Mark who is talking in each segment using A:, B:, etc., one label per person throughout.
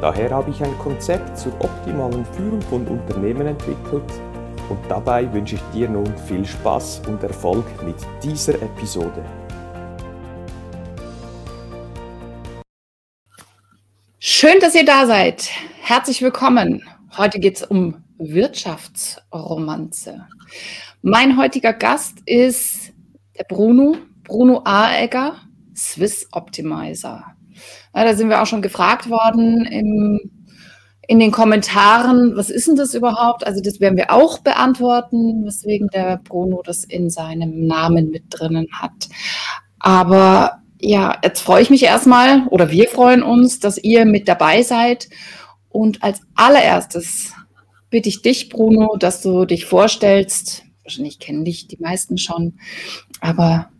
A: Daher habe ich ein Konzept zur optimalen Führung von Unternehmen entwickelt und dabei wünsche ich dir nun viel Spaß und Erfolg mit dieser Episode.
B: Schön, dass ihr da seid. Herzlich willkommen. Heute geht es um Wirtschaftsromanze. Mein heutiger Gast ist der Bruno, Bruno Aegger, Swiss Optimizer. Ja, da sind wir auch schon gefragt worden im, in den Kommentaren, was ist denn das überhaupt? Also das werden wir auch beantworten, weswegen der Bruno das in seinem Namen mit drinnen hat. Aber ja, jetzt freue ich mich erstmal oder wir freuen uns, dass ihr mit dabei seid. Und als allererstes bitte ich dich, Bruno, dass du dich vorstellst. Wahrscheinlich kennen dich die meisten schon, aber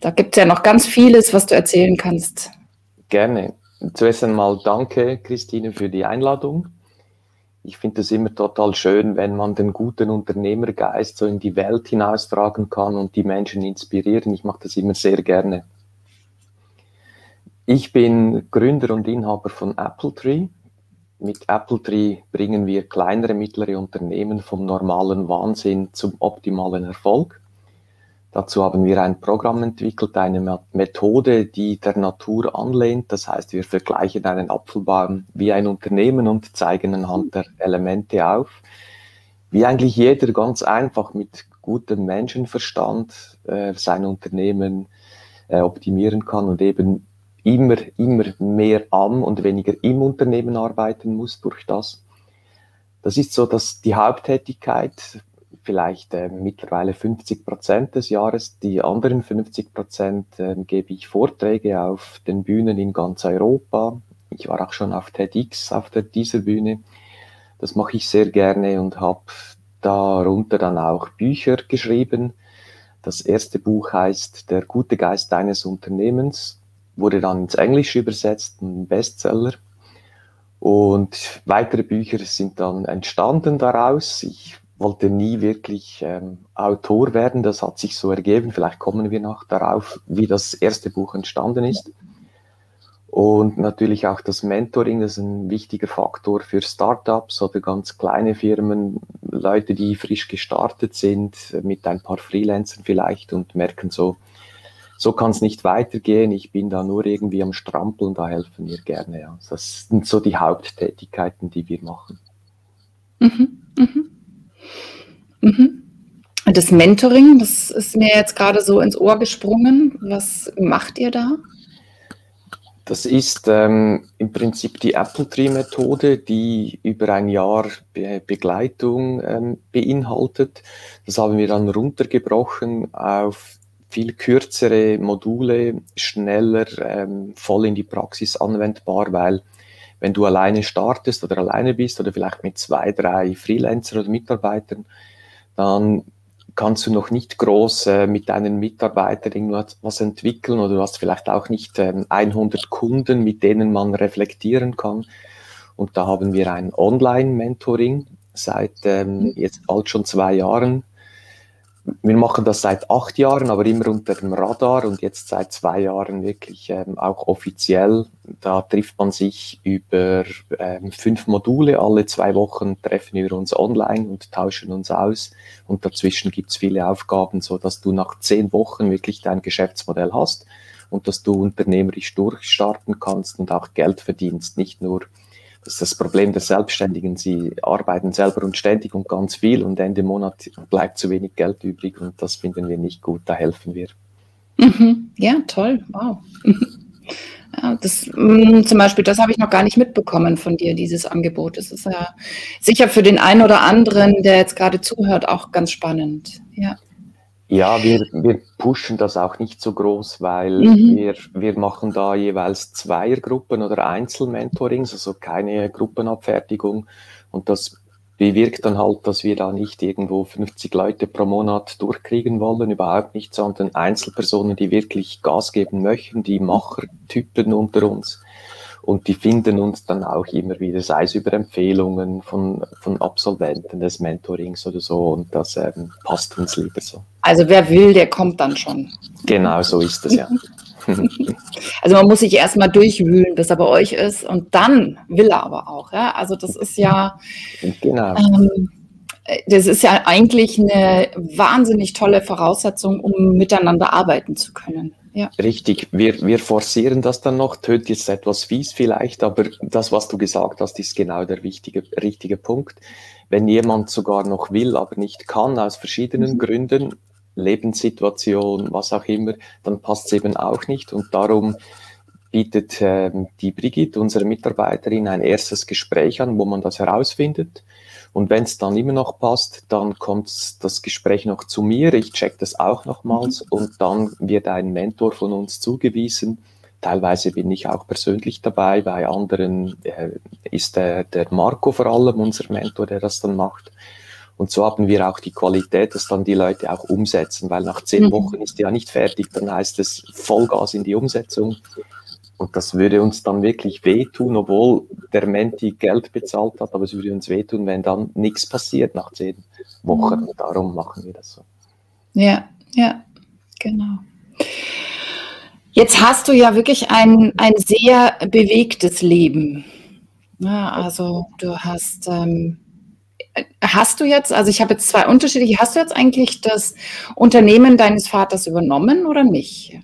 B: da gibt es ja noch ganz vieles, was du erzählen kannst.
A: Gerne. Zuerst einmal danke, Christine, für die Einladung. Ich finde es immer total schön, wenn man den guten Unternehmergeist so in die Welt hinaustragen kann und die Menschen inspirieren. Ich mache das immer sehr gerne. Ich bin Gründer und Inhaber von AppleTree. Mit AppleTree bringen wir kleinere, mittlere Unternehmen vom normalen Wahnsinn zum optimalen Erfolg. Dazu haben wir ein Programm entwickelt, eine Methode, die der Natur anlehnt. Das heißt, wir vergleichen einen Apfelbaum wie ein Unternehmen und zeigen anhand der Elemente auf, wie eigentlich jeder ganz einfach mit gutem Menschenverstand äh, sein Unternehmen äh, optimieren kann und eben immer, immer mehr am und weniger im Unternehmen arbeiten muss durch das. Das ist so, dass die Haupttätigkeit vielleicht äh, mittlerweile 50 Prozent des Jahres, die anderen 50 Prozent äh, gebe ich Vorträge auf den Bühnen in ganz Europa. Ich war auch schon auf TEDx auf der, dieser Bühne. Das mache ich sehr gerne und habe darunter dann auch Bücher geschrieben. Das erste Buch heißt Der gute Geist deines Unternehmens wurde dann ins Englische übersetzt, ein Bestseller. Und weitere Bücher sind dann entstanden daraus. Ich wollte nie wirklich ähm, Autor werden, das hat sich so ergeben. Vielleicht kommen wir noch darauf, wie das erste Buch entstanden ist. Und natürlich auch das Mentoring, das ist ein wichtiger Faktor für Startups oder ganz kleine Firmen, Leute, die frisch gestartet sind, mit ein paar Freelancern vielleicht und merken so, so kann es nicht weitergehen. Ich bin da nur irgendwie am Strampeln, da helfen wir gerne. Ja. Das sind so die Haupttätigkeiten, die wir machen.
B: Mhm, mhm. Mhm. Das Mentoring, das ist mir jetzt gerade so ins Ohr gesprungen. Was macht ihr da?
A: Das ist ähm, im Prinzip die Apple Tree Methode, die über ein Jahr Be Begleitung ähm, beinhaltet. Das haben wir dann runtergebrochen auf viel kürzere Module, schneller, ähm, voll in die Praxis anwendbar, weil wenn du alleine startest oder alleine bist oder vielleicht mit zwei, drei Freelancern oder Mitarbeitern, dann kannst du noch nicht groß äh, mit deinen Mitarbeitern irgendwas entwickeln oder du hast vielleicht auch nicht ähm, 100 Kunden, mit denen man reflektieren kann. Und da haben wir ein Online-Mentoring seit ähm, mhm. jetzt bald schon zwei Jahren wir machen das seit acht Jahren, aber immer unter dem Radar und jetzt seit zwei Jahren wirklich ähm, auch offiziell. Da trifft man sich über ähm, fünf Module. Alle zwei Wochen treffen wir uns online und tauschen uns aus. Und dazwischen gibt es viele Aufgaben, so dass du nach zehn Wochen wirklich dein Geschäftsmodell hast und dass du unternehmerisch durchstarten kannst und auch Geld verdienst, nicht nur das Problem der Selbstständigen. Sie arbeiten selber und ständig und ganz viel und Ende Monat bleibt zu wenig Geld übrig und das finden wir nicht gut. Da helfen wir.
B: Mhm. Ja, toll. Wow. Ja, das, mm, zum Beispiel, das habe ich noch gar nicht mitbekommen von dir, dieses Angebot. Das ist ja sicher für den einen oder anderen, der jetzt gerade zuhört, auch ganz spannend. Ja.
A: Ja, wir, wir pushen das auch nicht so groß, weil mhm. wir, wir machen da jeweils Zweiergruppen oder Einzelmentorings, also keine Gruppenabfertigung. Und das bewirkt dann halt, dass wir da nicht irgendwo 50 Leute pro Monat durchkriegen wollen, überhaupt nicht, sondern Einzelpersonen, die wirklich Gas geben möchten, die Machertypen unter uns. Und die finden uns dann auch immer wieder, sei es über Empfehlungen von, von Absolventen des Mentorings oder so. Und das ähm, passt uns lieber so.
B: Also wer will, der kommt dann schon.
A: Genau, so ist es ja.
B: also man muss sich erstmal durchwühlen, bis er bei euch ist. Und dann will er aber auch. Ja? Also das ist ja. Genau. Ähm, das ist ja eigentlich eine wahnsinnig tolle Voraussetzung, um miteinander arbeiten zu können.
A: Ja. Richtig, wir, wir forcieren das dann noch, tönt jetzt etwas fies vielleicht, aber das, was du gesagt hast, ist genau der wichtige, richtige Punkt. Wenn jemand sogar noch will, aber nicht kann, aus verschiedenen mhm. Gründen, Lebenssituation, was auch immer, dann passt es eben auch nicht und darum bietet ähm, die Brigitte, unsere Mitarbeiterin, ein erstes Gespräch an, wo man das herausfindet und wenn es dann immer noch passt, dann kommt das Gespräch noch zu mir. Ich check das auch nochmals mhm. und dann wird ein Mentor von uns zugewiesen. Teilweise bin ich auch persönlich dabei, bei anderen äh, ist der, der Marco vor allem unser Mentor, der das dann macht. Und so haben wir auch die Qualität, dass dann die Leute auch umsetzen, weil nach zehn mhm. Wochen ist ja nicht fertig, dann heißt es Vollgas in die Umsetzung. Und das würde uns dann wirklich wehtun, obwohl der Menti Geld bezahlt hat, aber es würde uns wehtun, wenn dann nichts passiert nach zehn Wochen. Mhm. Darum machen wir das so.
B: Ja, ja, genau. Jetzt hast du ja wirklich ein, ein sehr bewegtes Leben. Ja, also du hast, ähm, hast du jetzt, also ich habe jetzt zwei unterschiedliche, hast du jetzt eigentlich das Unternehmen deines Vaters übernommen oder nicht?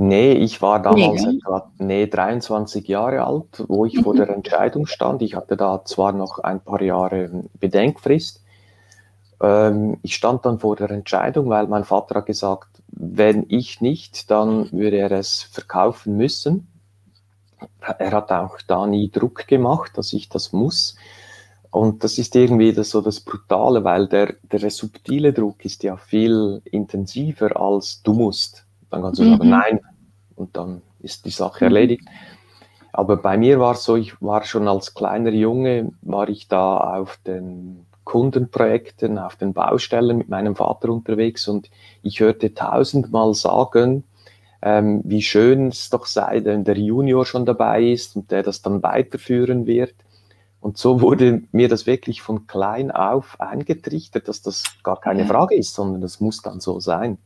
A: Nee, ich war damals nee, etwa nee, 23 Jahre alt, wo ich mhm. vor der Entscheidung stand. Ich hatte da zwar noch ein paar Jahre Bedenkfrist. Ähm, ich stand dann vor der Entscheidung, weil mein Vater hat gesagt, wenn ich nicht, dann würde er es verkaufen müssen. Er hat auch da nie Druck gemacht, dass ich das muss. Und das ist irgendwie das, so das Brutale, weil der, der subtile Druck ist ja viel intensiver als du musst. Dann kannst du mhm. sagen, nein, und dann ist die Sache erledigt. Aber bei mir war es so, ich war schon als kleiner Junge, war ich da auf den Kundenprojekten, auf den Baustellen mit meinem Vater unterwegs und ich hörte tausendmal sagen, ähm, wie schön es doch sei, wenn der Junior schon dabei ist und der das dann weiterführen wird. Und so wurde mir das wirklich von klein auf eingetrichtert, dass das gar keine Frage ist, sondern das muss dann so sein.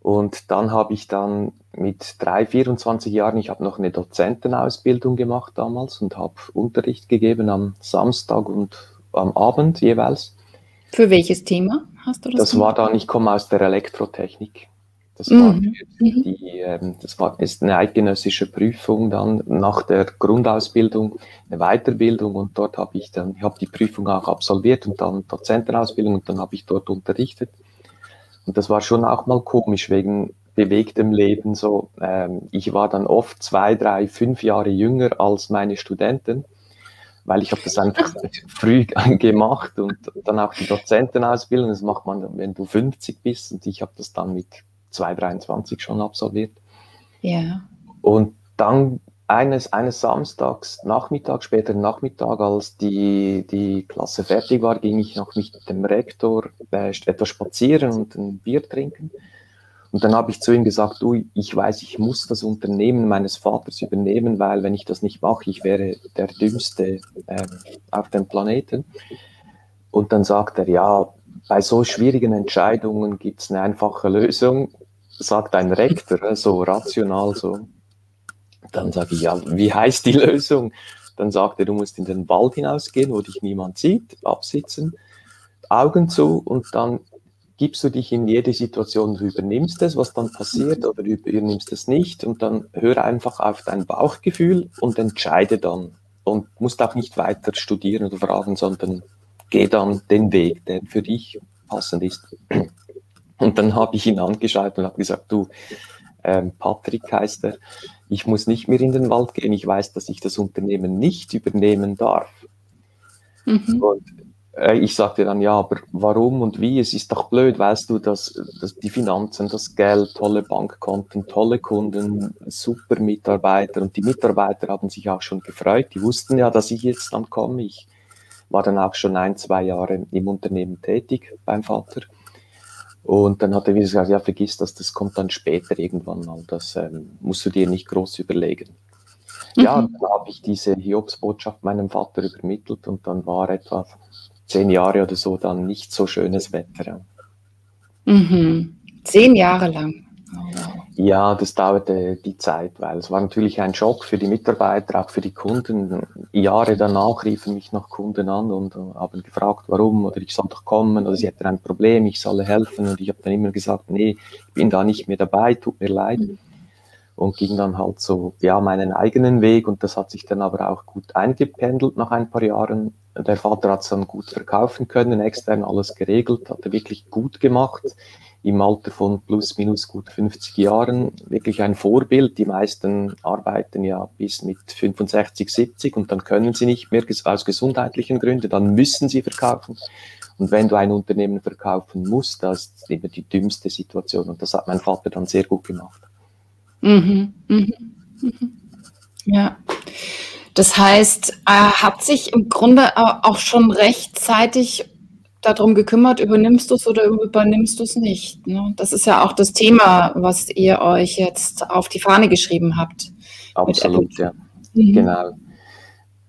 A: Und dann habe ich dann mit drei, 24 Jahren, ich habe noch eine Dozentenausbildung gemacht damals und habe Unterricht gegeben am Samstag und am Abend jeweils.
B: Für welches Thema hast du
A: das? Das gemacht? war dann, ich komme aus der Elektrotechnik. Das war, mhm. mhm. die, ähm, das war ist eine eidgenössische Prüfung dann nach der Grundausbildung, eine Weiterbildung und dort habe ich dann, ich habe die Prüfung auch absolviert und dann Dozentenausbildung und dann habe ich dort unterrichtet. Und das war schon auch mal komisch wegen bewegtem Leben. So, ähm, ich war dann oft zwei, drei, fünf Jahre jünger als meine Studenten, weil ich habe das einfach früh gemacht und dann auch die Dozentenausbildung. Das macht man, wenn du 50 bist und ich habe das dann mit 2, 23 schon absolviert. Ja. Und dann eines, eines Samstags, Nachmittag, später Nachmittag, als die, die Klasse fertig war, ging ich noch mit dem Rektor äh, etwas spazieren und ein Bier trinken. Und dann habe ich zu ihm gesagt, du, ich weiß, ich muss das Unternehmen meines Vaters übernehmen, weil wenn ich das nicht mache, ich wäre der Dümmste äh, auf dem Planeten. Und dann sagt er, ja, bei so schwierigen Entscheidungen gibt es eine einfache Lösung, sagt ein Rektor, so rational, so dann sage ich, ja, wie heißt die Lösung? Dann sagt er, du musst in den Wald hinausgehen, wo dich niemand sieht, absitzen, Augen zu und dann gibst du dich in jede Situation, du übernimmst es, was dann passiert oder du übernimmst es nicht und dann hör einfach auf dein Bauchgefühl und entscheide dann und musst auch nicht weiter studieren oder fragen, sondern geh dann den Weg, der für dich passend ist. Und dann habe ich ihn angeschaut und habe gesagt, du, ähm, Patrick heißt er, ich muss nicht mehr in den Wald gehen, ich weiß, dass ich das Unternehmen nicht übernehmen darf. Mhm. Und äh, ich sagte dann, ja, aber warum und wie? Es ist doch blöd, weißt du, dass, dass die Finanzen, das Geld, tolle Bankkonten, tolle Kunden, super Mitarbeiter und die Mitarbeiter haben sich auch schon gefreut. Die wussten ja, dass ich jetzt dann komme. Ich war dann auch schon ein, zwei Jahre im Unternehmen tätig beim Vater. Und dann hat er wieder gesagt, ja, vergiss das, das kommt dann später irgendwann mal. Das ähm, musst du dir nicht groß überlegen. Mhm. Ja, dann habe ich diese Hiobsbotschaft meinem Vater übermittelt und dann war etwa zehn Jahre oder so dann nicht so schönes Wetter.
B: Mhm. Zehn Jahre lang.
A: Ja, das dauerte die Zeit, weil es war natürlich ein Schock für die Mitarbeiter, auch für die Kunden. Jahre danach riefen mich noch Kunden an und haben gefragt, warum oder ich soll doch kommen oder sie hätten ein Problem, ich solle helfen und ich habe dann immer gesagt, nee, ich bin da nicht mehr dabei, tut mir leid. Mhm. Und ging dann halt so, ja, meinen eigenen Weg und das hat sich dann aber auch gut eingependelt nach ein paar Jahren. Der Vater hat es dann gut verkaufen können, extern alles geregelt, hat er wirklich gut gemacht im Alter von plus minus gut 50 Jahren wirklich ein Vorbild. Die meisten arbeiten ja bis mit 65, 70 und dann können sie nicht mehr aus gesundheitlichen Gründen, dann müssen sie verkaufen. Und wenn du ein Unternehmen verkaufen musst, das ist immer die dümmste Situation. Und das hat mein Vater dann sehr gut gemacht.
B: Mhm, mhm, mhm. Ja. Das heißt, er hat sich im Grunde auch schon rechtzeitig darum gekümmert, übernimmst du es oder übernimmst du es nicht. Ne? Das ist ja auch das Thema, was ihr euch jetzt auf die Fahne geschrieben habt.
A: Absolut, ja. Mhm. Genau.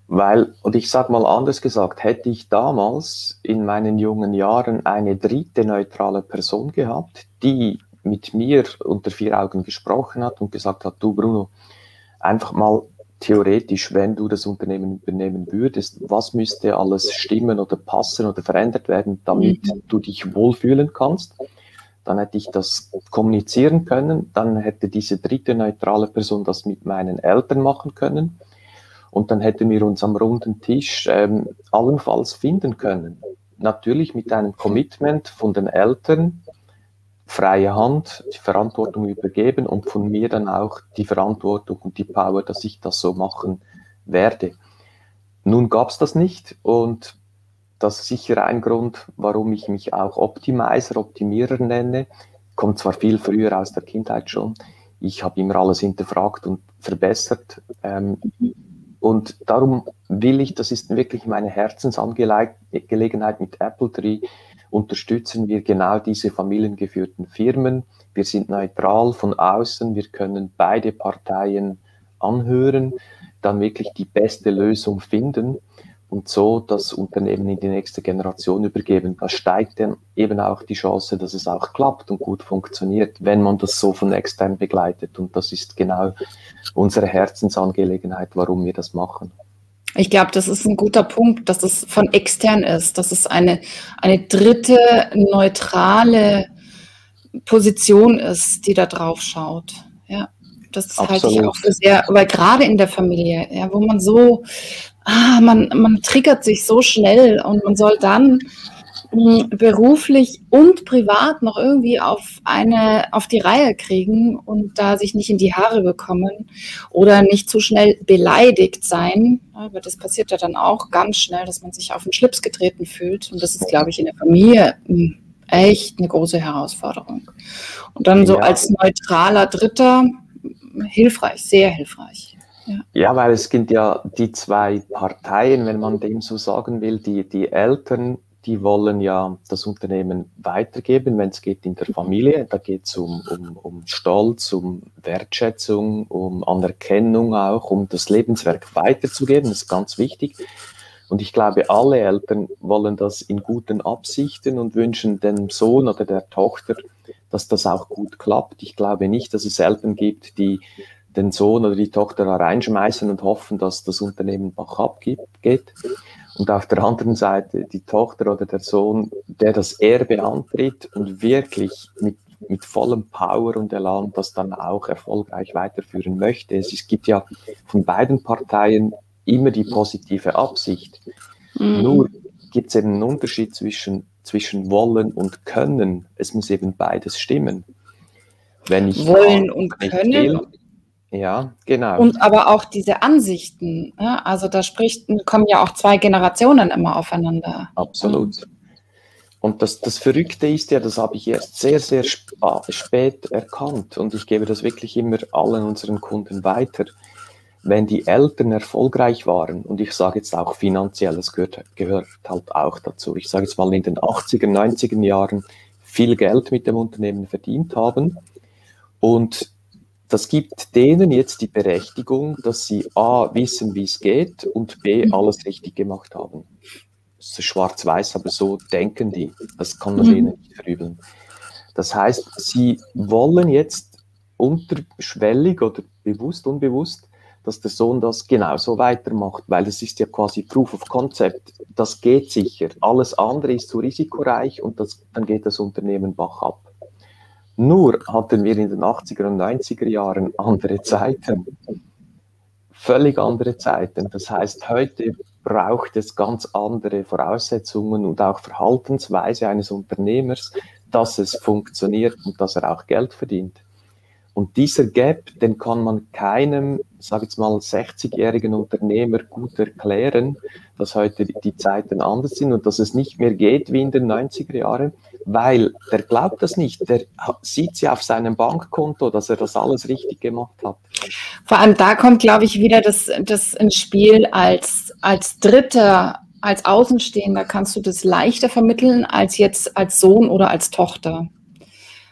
A: Weil, und ich sage mal anders gesagt, hätte ich damals in meinen jungen Jahren eine dritte neutrale Person gehabt, die mit mir unter vier Augen gesprochen hat und gesagt hat, du Bruno, einfach mal theoretisch, wenn du das Unternehmen übernehmen würdest, was müsste alles stimmen oder passen oder verändert werden, damit mhm. du dich wohlfühlen kannst? Dann hätte ich das kommunizieren können, dann hätte diese dritte neutrale Person das mit meinen Eltern machen können und dann hätten wir uns am runden Tisch ähm, allenfalls finden können. Natürlich mit einem Commitment von den Eltern, freie Hand, die Verantwortung übergeben und von mir dann auch die Verantwortung und die Power, dass ich das so machen werde. Nun gab es das nicht und das ist sicher ein Grund, warum ich mich auch Optimizer, Optimierer nenne. Kommt zwar viel früher aus der Kindheit schon. Ich habe immer alles hinterfragt und verbessert. Ähm, und darum will ich, das ist wirklich meine Herzensangelegenheit mit Apple Tree, unterstützen wir genau diese familiengeführten Firmen. Wir sind neutral von außen, wir können beide Parteien anhören, dann wirklich die beste Lösung finden und so das Unternehmen in die nächste Generation übergeben. Da steigt dann eben auch die Chance, dass es auch klappt und gut funktioniert, wenn man das so von extern begleitet. Und das ist genau unsere Herzensangelegenheit, warum wir das machen.
B: Ich glaube, das ist ein guter Punkt, dass es von extern ist, dass es eine, eine dritte neutrale Position ist, die da drauf schaut. Ja, das Absolut. halte ich auch für sehr, weil gerade in der Familie, ja, wo man so, ah, man, man triggert sich so schnell und man soll dann beruflich und privat noch irgendwie auf eine auf die Reihe kriegen und da sich nicht in die Haare bekommen oder nicht zu schnell beleidigt sein. Aber das passiert ja dann auch ganz schnell, dass man sich auf den Schlips getreten fühlt. Und das ist, glaube ich, in der Familie hm, echt eine große Herausforderung. Und dann so ja. als neutraler Dritter hilfreich, sehr hilfreich.
A: Ja. ja. weil es gibt ja die zwei Parteien, wenn man dem so sagen will, die, die Eltern die wollen ja das Unternehmen weitergeben, wenn es geht in der Familie. Da geht es um, um, um Stolz, um Wertschätzung, um Anerkennung auch, um das Lebenswerk weiterzugeben. Das ist ganz wichtig. Und ich glaube, alle Eltern wollen das in guten Absichten und wünschen dem Sohn oder der Tochter, dass das auch gut klappt. Ich glaube nicht, dass es Eltern gibt, die den Sohn oder die Tochter da reinschmeißen und hoffen, dass das Unternehmen bach abgeht. Und auf der anderen Seite die Tochter oder der Sohn, der das Erbe antritt und wirklich mit, mit vollem Power und Elan das dann auch erfolgreich weiterführen möchte. Es gibt ja von beiden Parteien immer die positive Absicht. Mhm. Nur gibt es eben einen Unterschied zwischen, zwischen wollen und können. Es muss eben beides stimmen.
B: Wenn ich wollen und können. Will,
A: Ja, genau.
B: Und aber auch diese Ansichten. Ja? Also da spricht, kommen ja auch zwei Generationen immer aufeinander.
A: Absolut. Und das, das Verrückte ist ja, das habe ich erst sehr, sehr spät erkannt und ich gebe das wirklich immer allen unseren Kunden weiter. Wenn die Eltern erfolgreich waren, und ich sage jetzt auch finanziell, das gehört, gehört halt auch dazu, ich sage jetzt mal in den 80er, 90er Jahren viel Geld mit dem Unternehmen verdient haben und das gibt denen jetzt die Berechtigung, dass sie A, wissen, wie es geht und B, alles richtig gemacht haben. Das ist schwarz-weiß, aber so denken die. Das kann man mhm. denen nicht verübeln. Das heißt, sie wollen jetzt unterschwellig oder bewusst, unbewusst, dass der Sohn das genauso weitermacht, weil es ist ja quasi Proof of Concept. Das geht sicher. Alles andere ist zu risikoreich und das, dann geht das Unternehmen bach ab. Nur hatten wir in den 80er und 90er Jahren andere Zeiten. Völlig andere Zeiten. Das heißt, heute braucht es ganz andere Voraussetzungen und auch Verhaltensweise eines Unternehmers, dass es funktioniert und dass er auch Geld verdient. Und dieser Gap, den kann man keinem, sage jetzt mal, 60-jährigen Unternehmer gut erklären, dass heute die Zeiten anders sind und dass es nicht mehr geht wie in den 90er Jahren, weil der glaubt das nicht. Der sieht sie auf seinem Bankkonto, dass er das alles richtig gemacht hat.
B: Vor allem da kommt, glaube ich, wieder das, das ins Spiel als, als Dritter, als Außenstehender kannst du das leichter vermitteln als jetzt als Sohn oder als Tochter.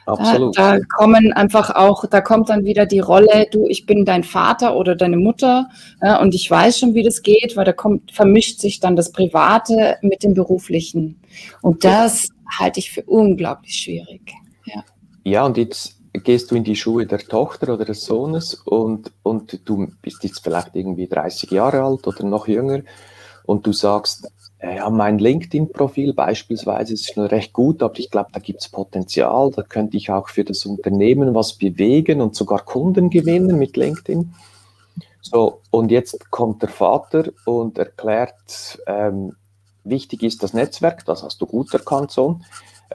B: Absolut. Da, da, kommen einfach auch, da kommt dann wieder die Rolle, du, ich bin dein Vater oder deine Mutter ja, und ich weiß schon, wie das geht, weil da kommt, vermischt sich dann das Private mit dem Beruflichen. Und das halte ich für unglaublich schwierig.
A: Ja, ja und jetzt gehst du in die Schuhe der Tochter oder des Sohnes und, und du bist jetzt vielleicht irgendwie 30 Jahre alt oder noch jünger und du sagst, ja, mein LinkedIn-Profil beispielsweise ist schon recht gut, aber ich glaube, da gibt es Potenzial. Da könnte ich auch für das Unternehmen was bewegen und sogar Kunden gewinnen mit LinkedIn. So, und jetzt kommt der Vater und erklärt, ähm, wichtig ist das Netzwerk, das hast du gut erkannt, Sohn.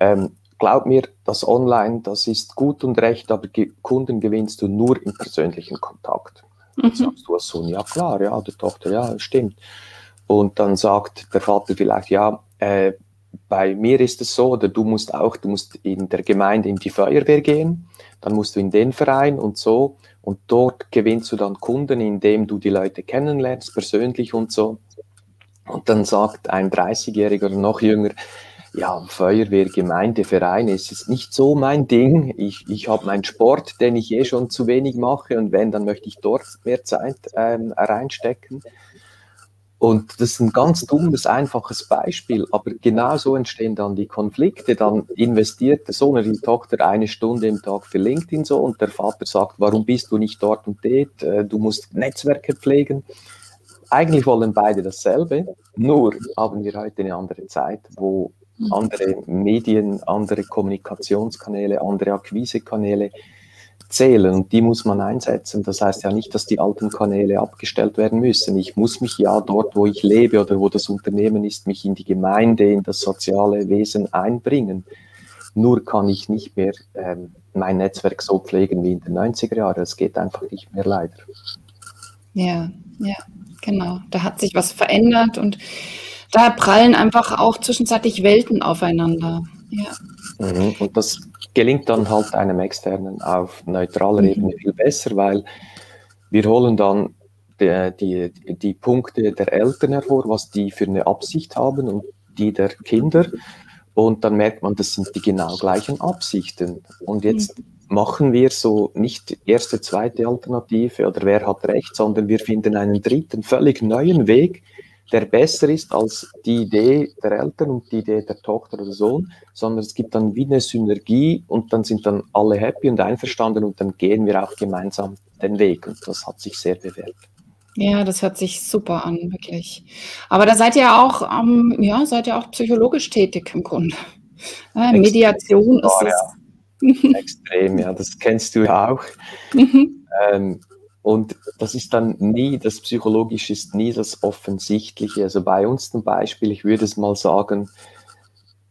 A: Ähm, glaub mir, das Online, das ist gut und recht, aber Kunden gewinnst du nur im persönlichen Kontakt. Mhm. Sagst du als Sohn, ja klar, ja, der Tochter, ja, stimmt. Und dann sagt der Vater vielleicht, ja, äh, bei mir ist es so, oder du musst auch, du musst in der Gemeinde in die Feuerwehr gehen, dann musst du in den Verein und so. Und dort gewinnst du dann Kunden, indem du die Leute kennenlernst, persönlich und so. Und dann sagt ein 30-Jähriger oder noch jünger, ja, Feuerwehr, Gemeinde, Verein ist es nicht so mein Ding. Ich, ich habe meinen Sport, den ich eh schon zu wenig mache und wenn, dann möchte ich dort mehr Zeit ähm, reinstecken. Und das ist ein ganz dummes, einfaches Beispiel, aber genau so entstehen dann die Konflikte. Dann investiert der Sohn oder die Tochter eine Stunde im Tag für LinkedIn so und der Vater sagt, warum bist du nicht dort und dort? Äh, du musst Netzwerke pflegen. Eigentlich wollen beide dasselbe, nur haben wir heute eine andere Zeit, wo andere Medien, andere Kommunikationskanäle, andere Akquisekanäle zählen und die muss man einsetzen. Das heißt ja nicht, dass die alten Kanäle abgestellt werden müssen. Ich muss mich ja dort, wo ich lebe oder wo das Unternehmen ist, mich in die Gemeinde, in das soziale Wesen einbringen. Nur kann ich nicht mehr ähm, mein Netzwerk so pflegen wie in den 90er Jahren. Es geht einfach nicht mehr leider.
B: Ja, ja, genau. Da hat sich was verändert und da prallen einfach auch zwischenzeitlich Welten aufeinander. Ja.
A: Mhm. Und das gelingt dann halt einem externen auf neutraler mhm. Ebene viel besser, weil wir holen dann die, die, die Punkte der Eltern hervor, was die für eine Absicht haben und die der Kinder. Und dann merkt man, das sind die genau gleichen Absichten. Und jetzt mhm. machen wir so nicht erste, zweite Alternative oder wer hat recht, sondern wir finden einen dritten, völlig neuen Weg, der besser ist als die Idee der Eltern und die Idee der Tochter oder Sohn, sondern es gibt dann wie eine Synergie und dann sind dann alle happy und einverstanden und dann gehen wir auch gemeinsam den Weg und das hat sich sehr bewährt.
B: Ja, das hört sich super an, wirklich. Aber da seid ihr auch, ähm, ja, seid ihr auch psychologisch tätig im Grunde. Äh, Mediation ist
A: es. Ja. Extrem, ja, das kennst du ja auch. Mhm. Ähm, und das ist dann nie, das Psychologische ist nie das Offensichtliche. Also bei uns zum Beispiel, ich würde es mal sagen,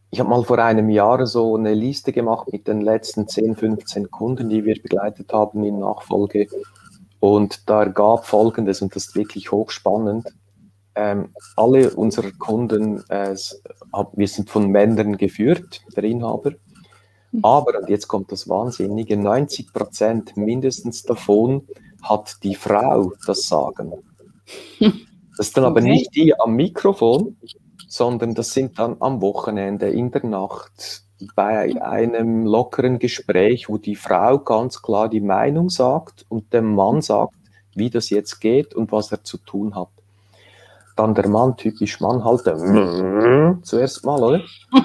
A: ich habe mal vor einem Jahr so eine Liste gemacht mit den letzten 10, 15 Kunden, die wir begleitet haben in Nachfolge. Und da gab Folgendes, und das ist wirklich hochspannend. Ähm, alle unsere Kunden, äh, wir sind von Männern geführt, der Inhaber. Mhm. Aber, und jetzt kommt das Wahnsinnige, 90 Prozent mindestens davon hat die Frau das Sagen. Das ist dann aber nicht die am Mikrofon, sondern das sind dann am Wochenende, in der Nacht, bei einem lockeren Gespräch, wo die Frau ganz klar die Meinung sagt und der Mann sagt, wie das jetzt geht und was er zu tun hat. Dann der Mann, typisch Mann, halt zuerst mal, oder?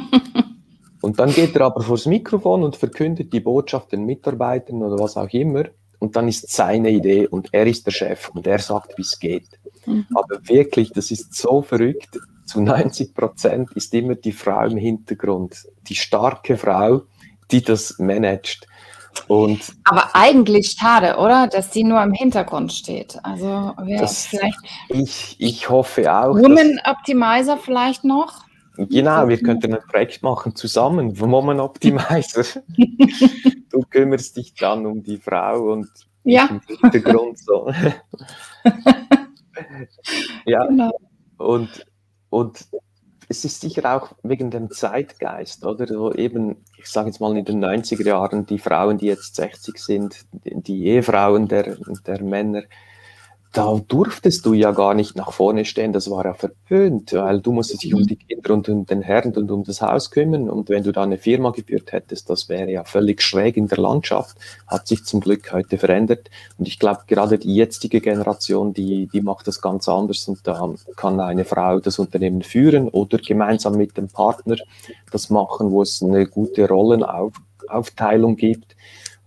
A: Und dann geht er aber vors Mikrofon und verkündet die Botschaft den Mitarbeitern oder was auch immer. Und dann ist seine Idee und er ist der Chef und er sagt, wie es geht. Mhm. Aber wirklich, das ist so verrückt. Zu 90 Prozent ist immer die Frau im Hintergrund, die starke Frau, die das managt. Und
B: Aber eigentlich schade, oder? Dass sie nur im Hintergrund steht. Also
A: vielleicht. Ich, ich hoffe auch.
B: Woman Optimizer vielleicht noch?
A: Genau, wir könnten ein Projekt machen zusammen, Woman Optimizer. du kümmerst dich dann um die Frau und
B: ja. im
A: Hintergrund so. ja, genau. und, und es ist sicher auch wegen dem Zeitgeist, oder? So eben, ich sage jetzt mal in den 90er Jahren, die Frauen, die jetzt 60 sind, die Ehefrauen der, der Männer, da durftest du ja gar nicht nach vorne stehen, das war ja verpönt, weil du musstest dich um mhm. die Kinder und um den Herrn und um das Haus kümmern und wenn du da eine Firma geführt hättest, das wäre ja völlig schräg in der Landschaft, hat sich zum Glück heute verändert und ich glaube gerade die jetzige Generation, die, die macht das ganz anders und da kann eine Frau das Unternehmen führen oder gemeinsam mit dem Partner das machen, wo es eine gute Rollenaufteilung gibt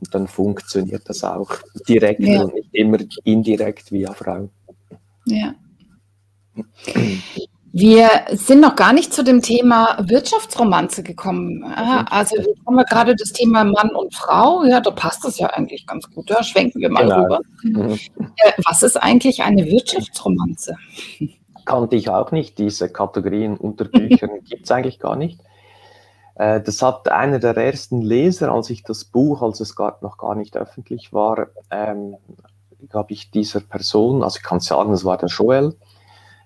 A: und dann funktioniert das auch direkt ja. und nicht immer indirekt via Frau.
B: Ja. Wir sind noch gar nicht zu dem Thema Wirtschaftsromanze gekommen. Also haben wir gerade das Thema Mann und Frau. Ja, da passt das ja eigentlich ganz gut. Da schwenken wir mal genau. rüber. Mhm. Äh, was ist eigentlich eine Wirtschaftsromanze?
A: Kannte ich auch nicht. Diese Kategorien unter Büchern gibt es eigentlich gar nicht. Äh, das hat einer der ersten Leser, als ich das Buch, als es gar, noch gar nicht öffentlich war, ähm, habe ich dieser Person, also ich kann sagen, es war der Joel,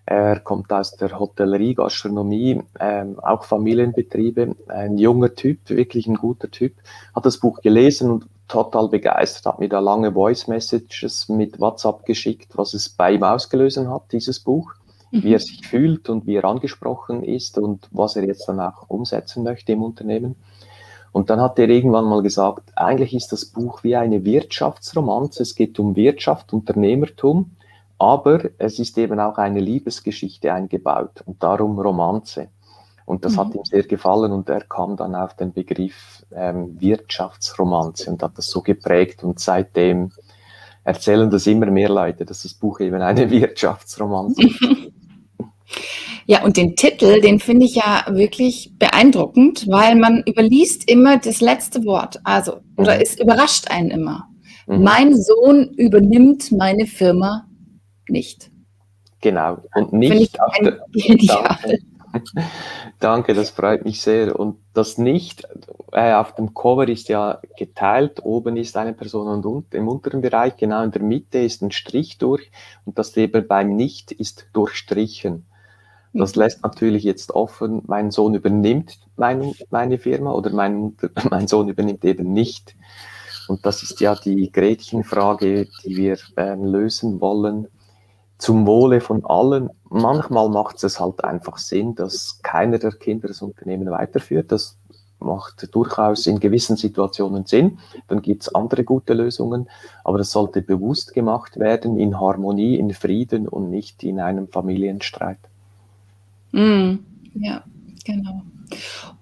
A: er kommt aus der Hotellerie, Gastronomie, ähm, auch Familienbetriebe, ein junger Typ, wirklich ein guter Typ, hat das Buch gelesen und total begeistert, hat mir da lange Voice Messages mit WhatsApp geschickt, was es bei ihm ausgelöst hat, dieses Buch wie er mhm. sich fühlt und wie er angesprochen ist und was er jetzt dann auch umsetzen möchte im Unternehmen. Und dann hat er irgendwann mal gesagt, eigentlich ist das Buch wie eine Wirtschaftsromanze. Es geht um Wirtschaft, Unternehmertum, aber es ist eben auch eine Liebesgeschichte eingebaut und darum Romanze. Und das mhm. hat ihm sehr gefallen und er kam dann auf den Begriff ähm, Wirtschaftsromanze und hat das so geprägt und seitdem erzählen das immer mehr Leute, dass das Buch eben eine Wirtschaftsromanze ist.
B: Ja, und den Titel, den finde ich ja wirklich beeindruckend, weil man überliest immer das letzte Wort. Also, oder mhm. es überrascht einen immer. Mhm. Mein Sohn übernimmt meine Firma nicht.
A: Genau. Und nicht auf der, danke, danke, das freut mich sehr. Und das nicht äh, auf dem Cover ist ja geteilt. Oben ist eine Person und im unteren Bereich, genau in der Mitte ist ein Strich durch. Und das eben beim Nicht ist durchstrichen. Das lässt natürlich jetzt offen, mein Sohn übernimmt mein, meine Firma oder mein, mein Sohn übernimmt eben nicht. Und das ist ja die Gretchenfrage, die wir äh, lösen wollen. Zum Wohle von allen. Manchmal macht es halt einfach Sinn, dass keiner der Kinder das Unternehmen weiterführt. Das macht durchaus in gewissen Situationen Sinn. Dann gibt es andere gute Lösungen, aber das sollte bewusst gemacht werden, in Harmonie, in Frieden und nicht in einem Familienstreit.
B: Mm, ja, genau.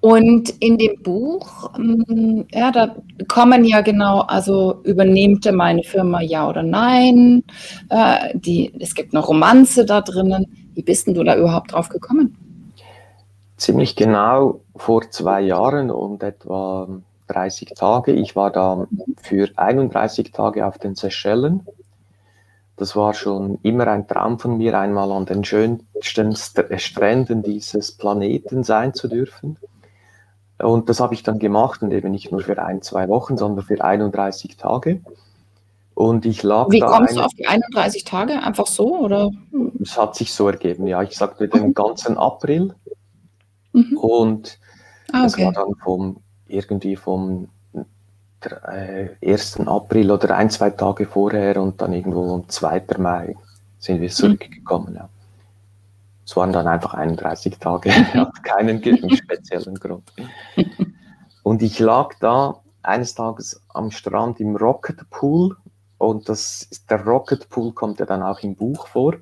B: Und in dem Buch, mm, ja, da kommen ja genau, also übernehmt er meine Firma ja oder nein? Äh, die, es gibt eine Romanze da drinnen. Wie bist denn du da überhaupt drauf gekommen?
A: Ziemlich genau vor zwei Jahren und etwa 30 Tage. Ich war da für 31 Tage auf den Seychellen das war schon immer ein Traum von mir, einmal an den schönsten Stränden dieses Planeten sein zu dürfen. Und das habe ich dann gemacht und eben nicht nur für ein, zwei Wochen, sondern für 31 Tage. Und ich lag
B: Wie
A: da
B: kommst du auf die 31 Tage? Einfach so, oder?
A: es hat sich so ergeben, ja. Ich sagte den ganzen April
B: Mhm.
A: und
B: Ah,
A: es war
B: okay.
A: dann vom, irgendwie vom äh, 1. April oder ein, zwei Tage vorher und dann irgendwo am 2. Mai sind wir zurückgekommen, ja. Es waren dann einfach 31 Tage, hat keinen speziellen Grund. Und ich lag da eines Tages am Strand im Rocket Pool und das, der Rocket Pool kommt ja dann auch im Buch vor.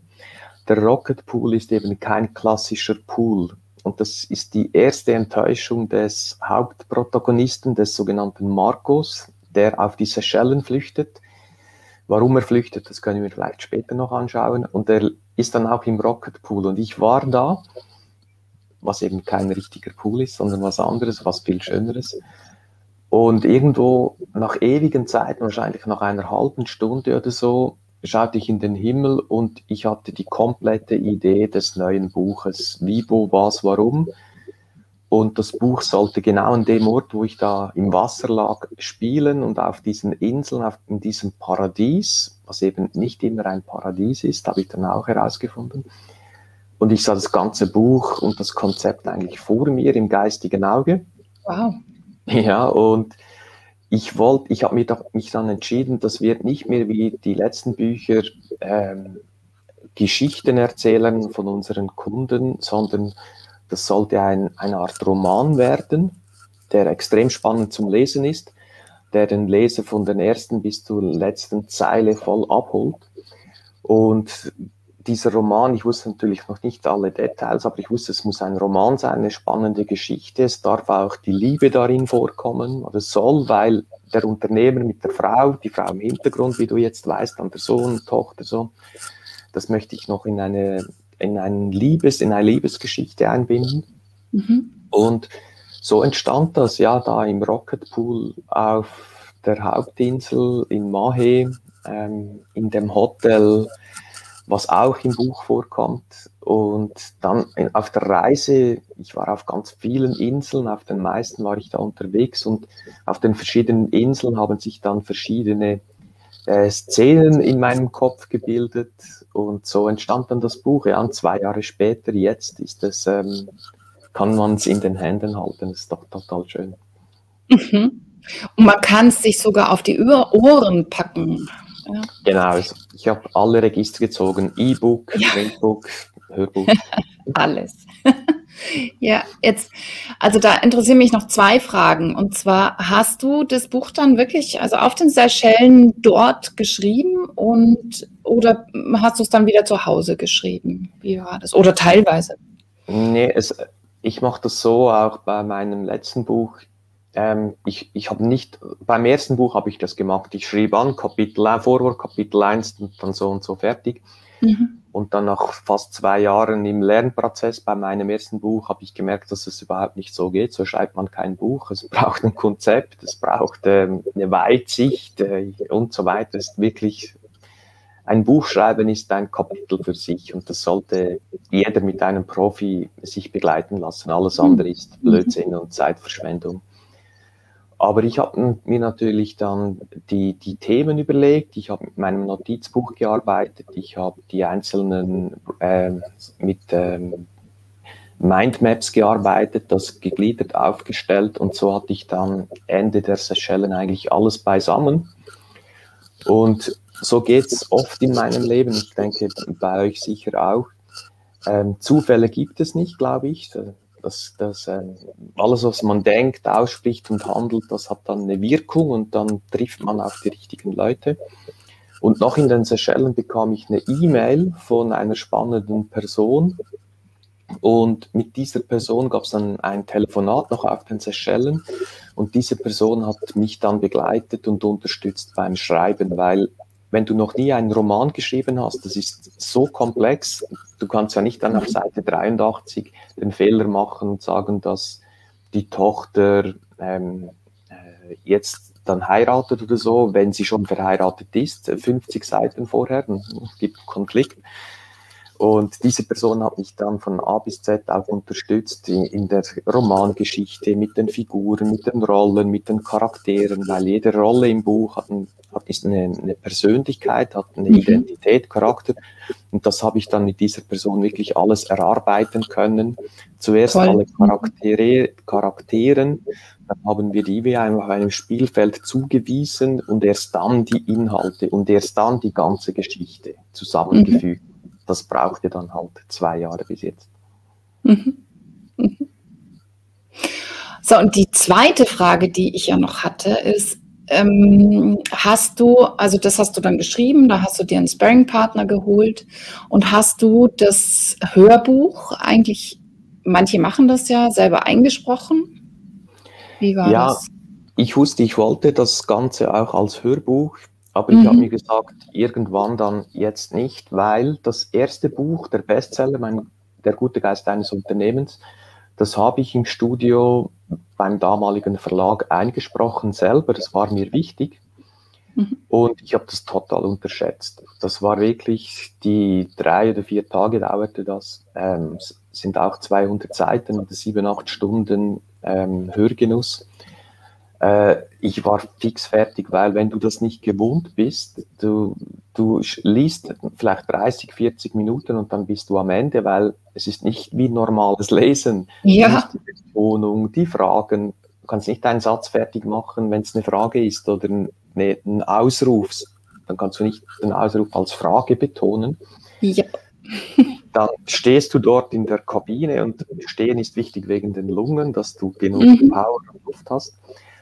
A: Der Rocket Pool ist eben kein klassischer Pool. Und das ist die erste Enttäuschung des Hauptprotagonisten, des sogenannten Marcos, der auf die Seychellen flüchtet. Warum er flüchtet, das können wir vielleicht später noch anschauen. Und er ist dann auch im Rocket Pool. Und ich war da, was eben kein richtiger Pool ist, sondern was anderes, was viel Schöneres. Und irgendwo nach ewigen Zeiten, wahrscheinlich nach einer halben Stunde oder so, schaute ich in den Himmel und ich hatte die komplette Idee des neuen Buches. Wie, wo, was, warum. Und das Buch sollte genau an dem Ort, wo ich da im Wasser lag, spielen und auf diesen Inseln, auf, in diesem Paradies, was eben nicht immer ein Paradies ist, habe ich dann auch herausgefunden. Und ich sah das ganze Buch und das Konzept eigentlich vor mir im geistigen Auge.
B: Wow.
A: Ja, und ich wollte, ich habe mich, da- mich dann entschieden, das wird nicht mehr wie die letzten Bücher ähm, Geschichten erzählen von unseren Kunden, sondern das sollte ein, eine Art Roman werden, der extrem spannend zum Lesen ist, der den Leser von der ersten bis zur letzten Zeile voll abholt. Und dieser Roman, ich wusste natürlich noch nicht alle Details, aber ich wusste, es muss ein Roman sein, eine spannende Geschichte. Es darf auch die Liebe darin vorkommen oder soll, weil der Unternehmer mit der Frau, die Frau im Hintergrund, wie du jetzt weißt, dann der Sohn, Tochter, so, das möchte ich noch in eine, in ein Liebes, in eine Liebesgeschichte einbinden.
B: Mhm.
A: Und so entstand das ja da im Rocket Pool auf der Hauptinsel in Mahé, ähm, in dem Hotel, was auch im Buch vorkommt. Und dann auf der Reise, ich war auf ganz vielen Inseln, auf den meisten war ich da unterwegs und auf den verschiedenen Inseln haben sich dann verschiedene äh, Szenen in meinem Kopf gebildet und so entstand dann das Buch. Ja, und zwei Jahre später, jetzt ist es, ähm, kann man es in den Händen halten. Das ist doch total schön.
B: Mhm. Und man kann es sich sogar auf die Ohren packen. Ja.
A: Genau, also ich habe alle Register gezogen, E-Book,
B: Ja.
A: Printbook, Hörbuch.
B: Alles. ja, jetzt, also da interessieren mich noch zwei Fragen. Und zwar, hast du das Buch dann wirklich, also auf den Seychellen dort geschrieben und oder hast du es dann wieder zu Hause geschrieben? Wie war das? Oder teilweise?
A: Nee, es, ich mache das so auch bei meinem letzten Buch. Ähm, ich ich habe nicht, beim ersten Buch habe ich das gemacht. Ich schrieb an, Kapitel 1, Vorwort, Kapitel 1 und dann so und so fertig.
B: Mhm.
A: Und dann nach fast zwei Jahren im Lernprozess bei meinem ersten Buch habe ich gemerkt, dass es überhaupt nicht so geht. So schreibt man kein Buch. Es braucht ein Konzept, es braucht ähm, eine Weitsicht äh, und so weiter. Es ist wirklich ein Buch schreiben ist ein Kapitel für sich und das sollte jeder mit einem Profi sich begleiten lassen. Alles andere ist Blödsinn und Zeitverschwendung. Aber ich habe mir natürlich dann die, die Themen überlegt. Ich habe mit meinem Notizbuch gearbeitet. Ich habe die einzelnen ähm, mit ähm, Mindmaps gearbeitet, das gegliedert aufgestellt und so hatte ich dann Ende der Seychellen eigentlich alles beisammen. Und so geht es oft in meinem Leben. Ich denke, bei euch sicher auch. Ähm, Zufälle gibt es nicht, glaube ich. Das, das, ähm, alles, was man denkt, ausspricht und handelt, das hat dann eine Wirkung und dann trifft man auf die richtigen Leute. Und noch in den Seychellen bekam ich eine E-Mail von einer spannenden Person. Und mit dieser Person gab es dann ein Telefonat noch auf den Seychellen. Und diese Person hat mich dann begleitet und unterstützt beim Schreiben, weil wenn du noch nie einen Roman geschrieben hast, das ist so komplex, du kannst ja nicht dann auf Seite 83 den Fehler machen und sagen, dass die Tochter ähm, äh, jetzt dann heiratet oder so, wenn sie schon verheiratet ist, 50 Seiten vorher, dann gibt Konflikt. Und diese Person hat mich dann von A bis Z auch unterstützt in der Romangeschichte, mit den Figuren, mit den Rollen, mit den Charakteren, weil jede Rolle im Buch hat, ein, hat ist eine, eine, Persönlichkeit, hat eine mhm. Identität, Charakter. Und das habe ich dann mit dieser Person wirklich alles erarbeiten können. Zuerst Voll. alle Charaktere, Charakteren, dann haben wir die wie einfach einem Spielfeld zugewiesen und erst dann die Inhalte und erst dann die ganze Geschichte zusammengefügt. Mhm das brauchte dann halt zwei Jahre bis jetzt. Mhm.
B: Mhm. So, und die zweite Frage, die ich ja noch hatte, ist, ähm, hast du, also das hast du dann geschrieben, da hast du dir einen Sparring-Partner geholt und hast du das Hörbuch eigentlich, manche machen das ja, selber eingesprochen?
A: Wie war ja, das? Ich wusste, ich wollte das Ganze auch als Hörbuch aber mhm. ich habe mir gesagt, irgendwann dann jetzt nicht, weil das erste Buch, der Bestseller, mein, Der gute Geist eines Unternehmens, das habe ich im Studio beim damaligen Verlag eingesprochen selber. Das war mir wichtig. Mhm. Und ich habe das total unterschätzt. Das war wirklich die drei oder vier Tage dauerte das. Ähm, sind auch 200 Seiten oder sieben, acht Stunden ähm, Hörgenuss äh, ich war fix fertig, weil wenn du das nicht gewohnt bist, du, du liest vielleicht 30, 40 Minuten und dann bist du am Ende, weil es ist nicht wie normales Lesen.
B: Ja.
A: Die Betonung, die Fragen, du kannst nicht einen Satz fertig machen, wenn es eine Frage ist oder ein, ne, ein Ausruf, dann kannst du nicht den Ausruf als Frage betonen.
B: Ja.
A: dann stehst du dort in der Kabine und stehen ist wichtig wegen den Lungen, dass du genug mhm. Power und Luft hast.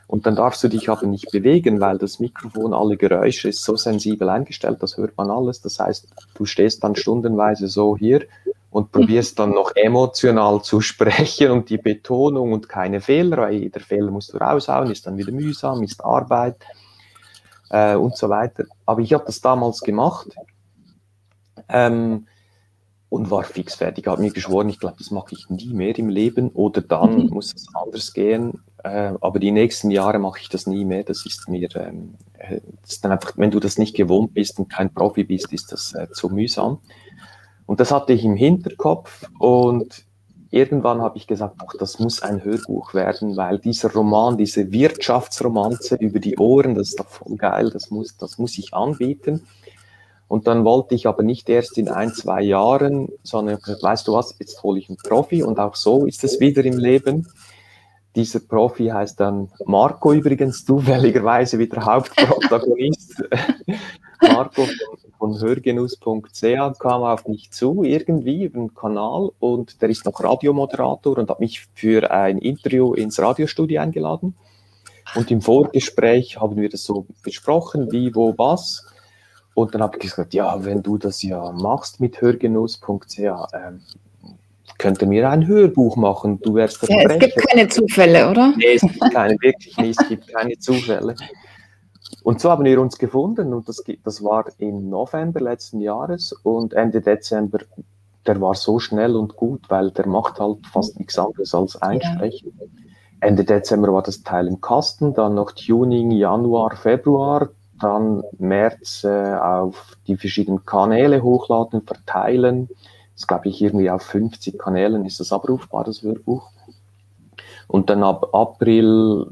A: Und dann darfst du dich aber nicht bewegen, weil das Mikrofon alle Geräusche ist so sensibel eingestellt, das hört man alles. Das heißt, du stehst dann stundenweise so hier und probierst dann noch emotional zu sprechen und die Betonung und keine Fehler, weil jeder Fehler musst du raushauen, ist dann wieder mühsam, ist Arbeit äh, und so weiter. Aber ich habe das damals gemacht. Ähm, und war fix fertig. Habe mir geschworen, ich glaube, das mache ich nie mehr im Leben oder dann mhm. muss es anders gehen. Äh, aber die nächsten Jahre mache ich das nie mehr. Das ist mir, ähm, äh, das ist dann einfach, wenn du das nicht gewohnt bist und kein Profi bist, ist das äh, zu mühsam. Und das hatte ich im Hinterkopf und irgendwann habe ich gesagt, ach, das muss ein Hörbuch werden, weil dieser Roman, diese Wirtschaftsromanze über die Ohren, das ist doch voll geil, das muss, das muss ich anbieten. Und dann wollte ich aber nicht erst in ein, zwei Jahren, sondern weißt du was, jetzt hole ich einen Profi und auch so ist es wieder im Leben. Dieser Profi heißt dann Marco übrigens, zufälligerweise wieder Hauptprotagonist. Marco von, von hörgenuss.ch kam auf mich zu, irgendwie über den Kanal und der ist noch Radiomoderator und hat mich für ein Interview ins Radiostudio eingeladen. Und im Vorgespräch haben wir das so besprochen, wie, wo, was. Und dann habe ich gesagt, ja, wenn du das ja machst mit hörgenuss.ch, ähm, könnte mir ein Hörbuch machen. Du wärst
B: der ja, Es gibt keine Zufälle, oder?
A: Nee, es gibt keine, wirklich nicht, es gibt keine Zufälle. Und so haben wir uns gefunden und das, das war im November letzten Jahres und Ende Dezember, der war so schnell und gut, weil der macht halt fast nichts anderes als einsprechen. Ja. Ende Dezember war das Teil im Kasten, dann noch Tuning Januar, Februar, dann März äh, auf die verschiedenen Kanäle hochladen, verteilen. Das glaube ich irgendwie auf 50 Kanälen ist das abrufbar, das Hörbuch. Und dann ab April,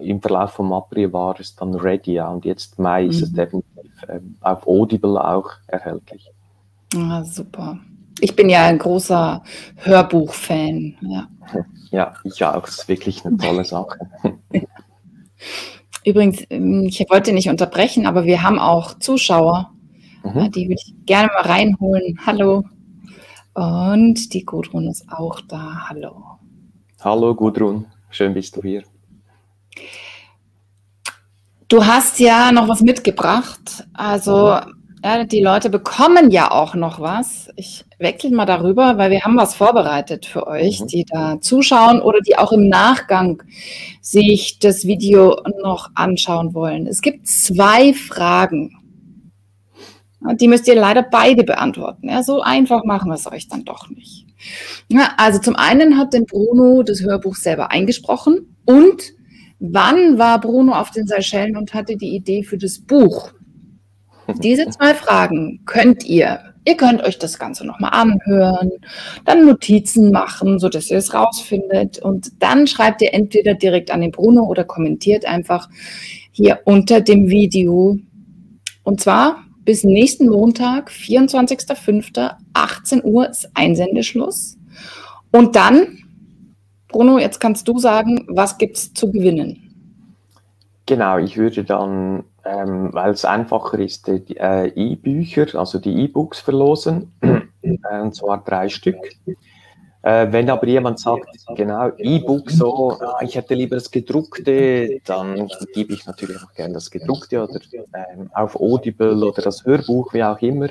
A: im Verlauf vom April war es dann ready, ja. Und jetzt Mai mhm. ist es mhm. definitiv äh, auf Audible auch erhältlich.
B: Ah, super. Ich bin ja ein großer Hörbuch-Fan. Ja.
A: ja, ich auch. Das ist wirklich eine tolle Sache.
B: Übrigens, ähm, ich wollte nicht unterbrechen, aber wir haben auch Zuschauer. Mhm. Die würde ich gerne mal reinholen. Hallo. Und die Gudrun ist auch da. Hallo.
A: Hallo Gudrun, schön bist du hier.
B: Du hast ja noch was mitgebracht. Also. Ja, die Leute bekommen ja auch noch was. Ich wechsle mal darüber, weil wir haben was vorbereitet für euch, mhm. die da zuschauen oder die auch im Nachgang sich das Video noch anschauen wollen. Es gibt zwei Fragen. Die müsst ihr leider beide beantworten. Ja, so einfach machen wir es euch dann doch nicht. Ja, also zum einen hat den Bruno das Hörbuch selber eingesprochen und wann war Bruno auf den Seychellen und hatte die Idee für das Buch? Diese zwei Fragen könnt ihr. Ihr könnt euch das Ganze nochmal anhören, dann Notizen machen, sodass ihr es rausfindet. Und dann schreibt ihr entweder direkt an den Bruno oder kommentiert einfach hier unter dem Video. Und zwar bis nächsten Montag, 24.05., Uhr ist Einsendeschluss. Und dann, Bruno, jetzt kannst du sagen, was gibt es zu gewinnen?
A: Genau, ich würde dann, ähm, weil es einfacher ist, die äh, E-Bücher, also die E-Books verlosen, äh, und zwar drei Stück. Äh, wenn aber jemand sagt, genau, E-Book so, ich hätte lieber das gedruckte, dann gebe ich natürlich auch gerne das gedruckte oder ähm, auf Audible oder das Hörbuch, wie auch immer.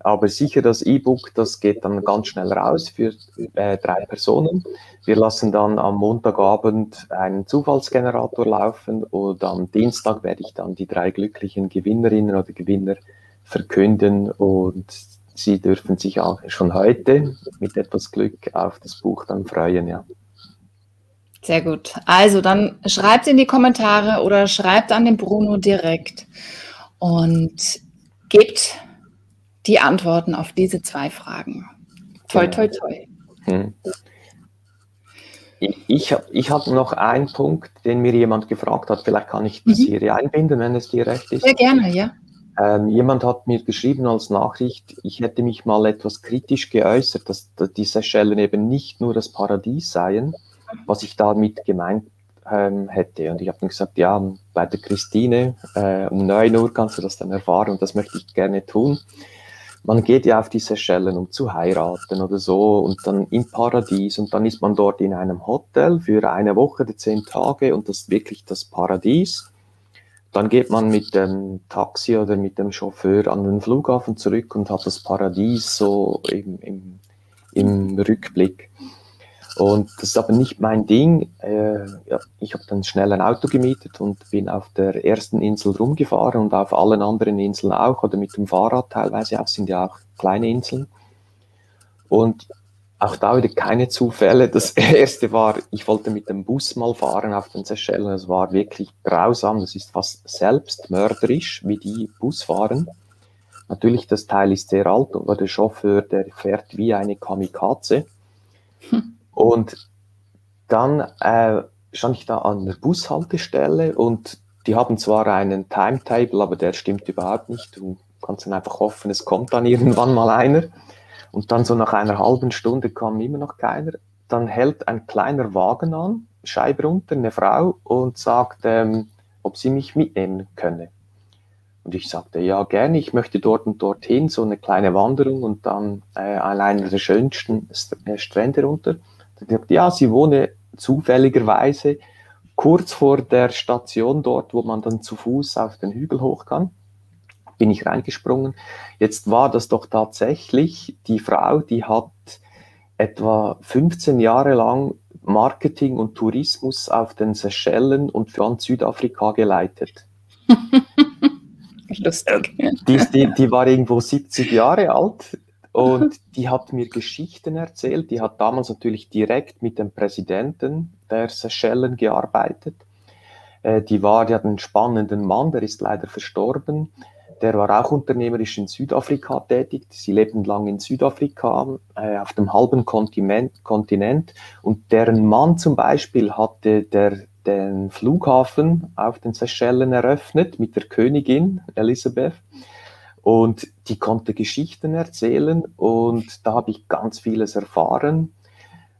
A: Aber sicher das E-Book, das geht dann ganz schnell raus für äh, drei Personen. Wir lassen dann am Montagabend einen Zufallsgenerator laufen und am Dienstag werde ich dann die drei glücklichen Gewinnerinnen oder Gewinner verkünden und Sie dürfen sich auch schon heute mit etwas Glück auf das Buch dann freuen, ja.
B: Sehr gut. Also dann schreibt in die Kommentare oder schreibt an den Bruno direkt und gebt die Antworten auf diese zwei Fragen. Toi, toi, toi. Hm.
A: Ich, habe ich hab noch einen Punkt, den mir jemand gefragt hat. Vielleicht kann ich das mhm. hier einbinden, wenn es dir recht ist.
B: Sehr gerne, ja.
A: Ähm, jemand hat mir geschrieben als Nachricht, ich hätte mich mal etwas kritisch geäußert, dass, die Seychellen eben nicht nur das Paradies seien, was ich damit gemeint ähm, hätte. Und ich habe dann gesagt, ja, bei der Christine äh, um 9 Uhr kannst du das dann erfahren und das möchte ich gerne tun. Man geht ja auf die Seychellen, um zu heiraten oder so und dann im Paradies und dann ist man dort in einem Hotel für eine Woche zehn Tage und das ist wirklich das Paradies. Dann geht man mit dem Taxi oder mit dem Chauffeur an den Flughafen zurück und hat das Paradies so im, im, im Rückblick. Und das ist aber nicht mein Ding. Äh, ja, ich habe dann schnell ein Auto gemietet und bin auf der ersten Insel rumgefahren und auf allen anderen Inseln auch oder mit dem Fahrrad teilweise auch, sind ja auch kleine Inseln. Und auch da wieder keine Zufälle. Das erste war, ich wollte mit dem Bus mal fahren auf den Seychellen. Es war wirklich grausam. Das ist fast selbstmörderisch, wie die Bus fahren. Natürlich, das Teil ist sehr alt, aber der Chauffeur, der fährt wie eine Kamikaze. Hm. Und dann äh, stand ich da an der Bushaltestelle und die haben zwar einen Timetable, aber der stimmt überhaupt nicht. Du kannst dann einfach hoffen, es kommt dann irgendwann mal einer. Und dann so nach einer halben Stunde kam immer noch keiner. Dann hält ein kleiner Wagen an, Scheibe runter, eine Frau und sagt, ähm, ob sie mich mitnehmen könne. Und ich sagte, ja, gerne, ich möchte dort und dorthin, so eine kleine Wanderung und dann äh, an einer der schönsten äh, Strände runter. Dann sagt, ja, sie wohne zufälligerweise kurz vor der Station dort, wo man dann zu Fuß auf den Hügel hoch kann bin ich reingesprungen. Jetzt war das doch tatsächlich die Frau, die hat etwa 15 Jahre lang Marketing und Tourismus auf den Seychellen und für Südafrika geleitet. Lustig. Die, die, die war irgendwo 70 Jahre alt und die hat mir Geschichten erzählt. Die hat damals natürlich direkt mit dem Präsidenten der Seychellen gearbeitet. Äh, die war, die hat einen spannenden Mann, der ist leider verstorben der war auch unternehmerisch in Südafrika tätig. Sie lebten lang in Südafrika, äh, auf dem halben Kontinent, Kontinent. Und deren Mann zum Beispiel hatte der, den Flughafen auf den Seychellen eröffnet mit der Königin Elisabeth. Und die konnte Geschichten erzählen und da habe ich ganz vieles erfahren.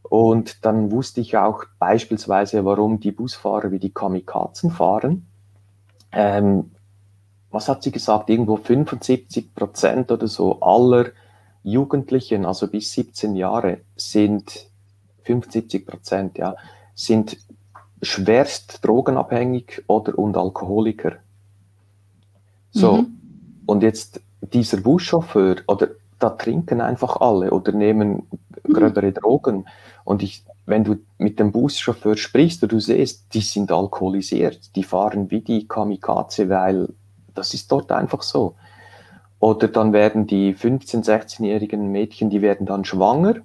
A: Und dann wusste ich auch beispielsweise, warum die Busfahrer wie die Kamikazen fahren. Ähm, was hat sie gesagt, irgendwo 75 Prozent oder so aller Jugendlichen, also bis 17 Jahre, sind 75 Prozent, ja, sind schwerst drogenabhängig oder und Alkoholiker. So, mhm. und jetzt dieser Buschauffeur, oder da trinken einfach alle oder nehmen mhm. gröbere Drogen. Und ich, wenn du mit dem Buschauffeur sprichst und du siehst, die sind alkoholisiert, die fahren wie die Kamikaze, weil das ist dort einfach so. Oder dann werden die 15-, 16-jährigen Mädchen, die werden dann schwanger.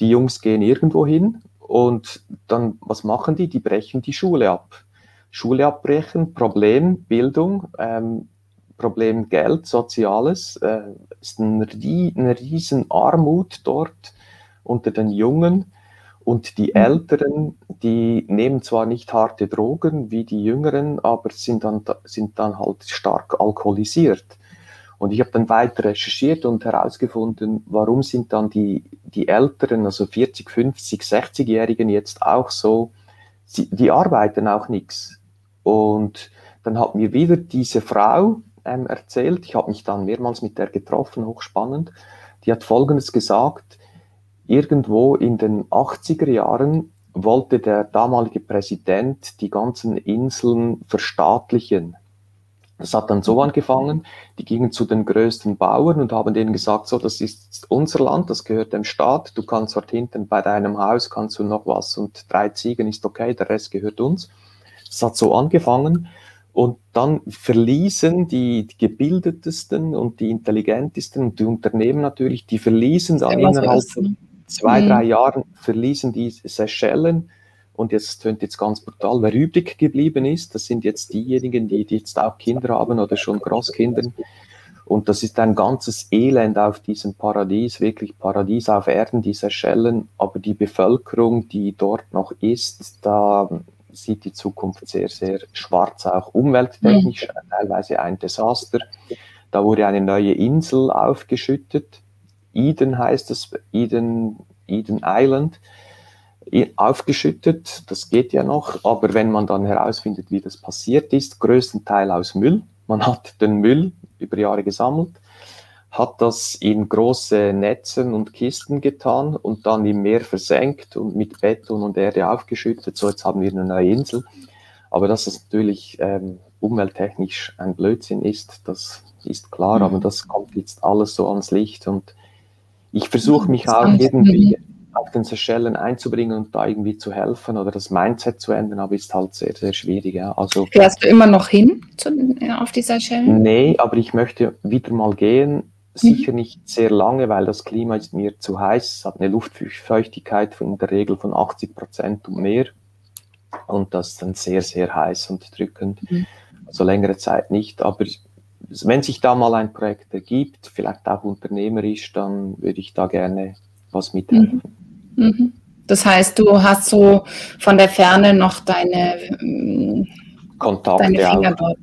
A: Die Jungs gehen irgendwo hin und dann, was machen die? Die brechen die Schule ab. Schule abbrechen, Problem, Bildung. Ähm, Problem Geld, Soziales. Äh, ist ein, eine riesen Armut dort unter den Jungen. Und die mhm. Älteren, die nehmen zwar nicht harte Drogen wie die Jüngeren, aber sind dann, sind dann halt stark alkoholisiert. Und ich habe dann weiter recherchiert und herausgefunden, warum sind dann die, die Älteren, also 40, 50, 60-Jährigen jetzt auch so, sie, die arbeiten auch nichts. Und dann hat mir wieder diese Frau ähm, erzählt, ich habe mich dann mehrmals mit der getroffen, hochspannend, die hat Folgendes gesagt, irgendwo in den 80er Jahren wollte der damalige Präsident die ganzen Inseln verstaatlichen. Das hat dann so angefangen, die gingen zu den größten Bauern und haben denen gesagt, so, das ist unser Land, das gehört dem Staat, du kannst dort hinten bei deinem Haus, kannst du noch was und drei Ziegen ist okay, der Rest gehört uns. Das hat so angefangen und dann verließen die, die gebildetsten und die intelligentesten und die Unternehmen natürlich, die verließen dann innerhalb von zwei, mhm. drei Jahren, verließen die Seychellen und jetzt tönt jetzt ganz brutal, wer übrig geblieben ist, das sind jetzt diejenigen, die, die jetzt auch Kinder haben oder schon Großkinder. Und das ist ein ganzes Elend auf diesem Paradies, wirklich Paradies auf Erden, diese Schellen. Aber die Bevölkerung, die dort noch ist, da sieht die Zukunft sehr, sehr schwarz, auch umwelttechnisch, mhm. teilweise ein Desaster. Da wurde eine neue Insel aufgeschüttet. Eden heißt es, Eden, Eden Island aufgeschüttet. Das geht ja noch, aber wenn man dann herausfindet, wie das passiert ist, größtenteils aus Müll. Man hat den Müll über Jahre gesammelt, hat das in große Netzen und Kisten getan und dann im Meer versenkt und mit Beton und Erde aufgeschüttet. So, jetzt haben wir eine neue Insel. Aber dass es natürlich ähm, umwelttechnisch ein Blödsinn ist, das ist klar, mhm. aber das kommt jetzt alles so ans Licht und ich versuche mich auch irgendwie auf den Seychellen einzubringen und da irgendwie zu helfen oder das Mindset zu ändern, aber ist halt sehr, sehr schwierig. Ja. Also,
B: Fährst du immer noch hin zu, auf die Seychellen?
A: Nee, aber ich möchte wieder mal gehen. Sicher mhm. nicht sehr lange, weil das Klima ist mir zu heiß. Es hat eine Luftfeuchtigkeit von in der Regel von 80 Prozent und mehr. Und das ist dann sehr, sehr heiß und drückend. Mhm. Also längere Zeit nicht. Aber wenn sich da mal ein Projekt ergibt, vielleicht auch unternehmerisch, dann würde ich da gerne was mithelfen. Mhm.
B: Mhm. Das heißt, du hast so von der Ferne noch deine ähm,
A: Kontakte. Deine Finger dort.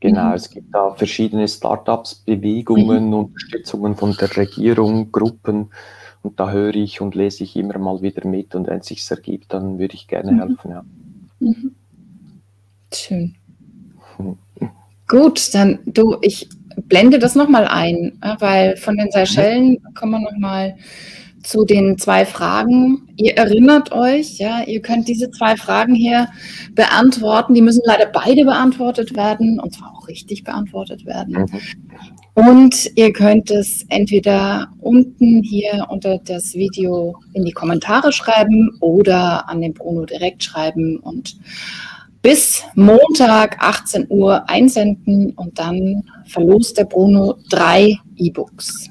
A: Genau, mhm. es gibt da verschiedene Startups, Bewegungen, mhm. Unterstützungen von der Regierung, Gruppen. Und da höre ich und lese ich immer mal wieder mit. Und wenn es sich ergibt, dann würde ich gerne mhm. helfen. Ja.
B: Mhm. Schön. Gut, dann du, ich blende das nochmal ein, weil von den Seychellen kommen wir nochmal zu den zwei Fragen. Ihr erinnert euch, ja, ihr könnt diese zwei Fragen hier beantworten. Die müssen leider beide beantwortet werden und zwar auch richtig beantwortet werden. Und ihr könnt es entweder unten hier unter das Video in die Kommentare schreiben oder an den Bruno direkt schreiben und bis Montag 18 Uhr einsenden und dann verlost der Bruno drei E-Books.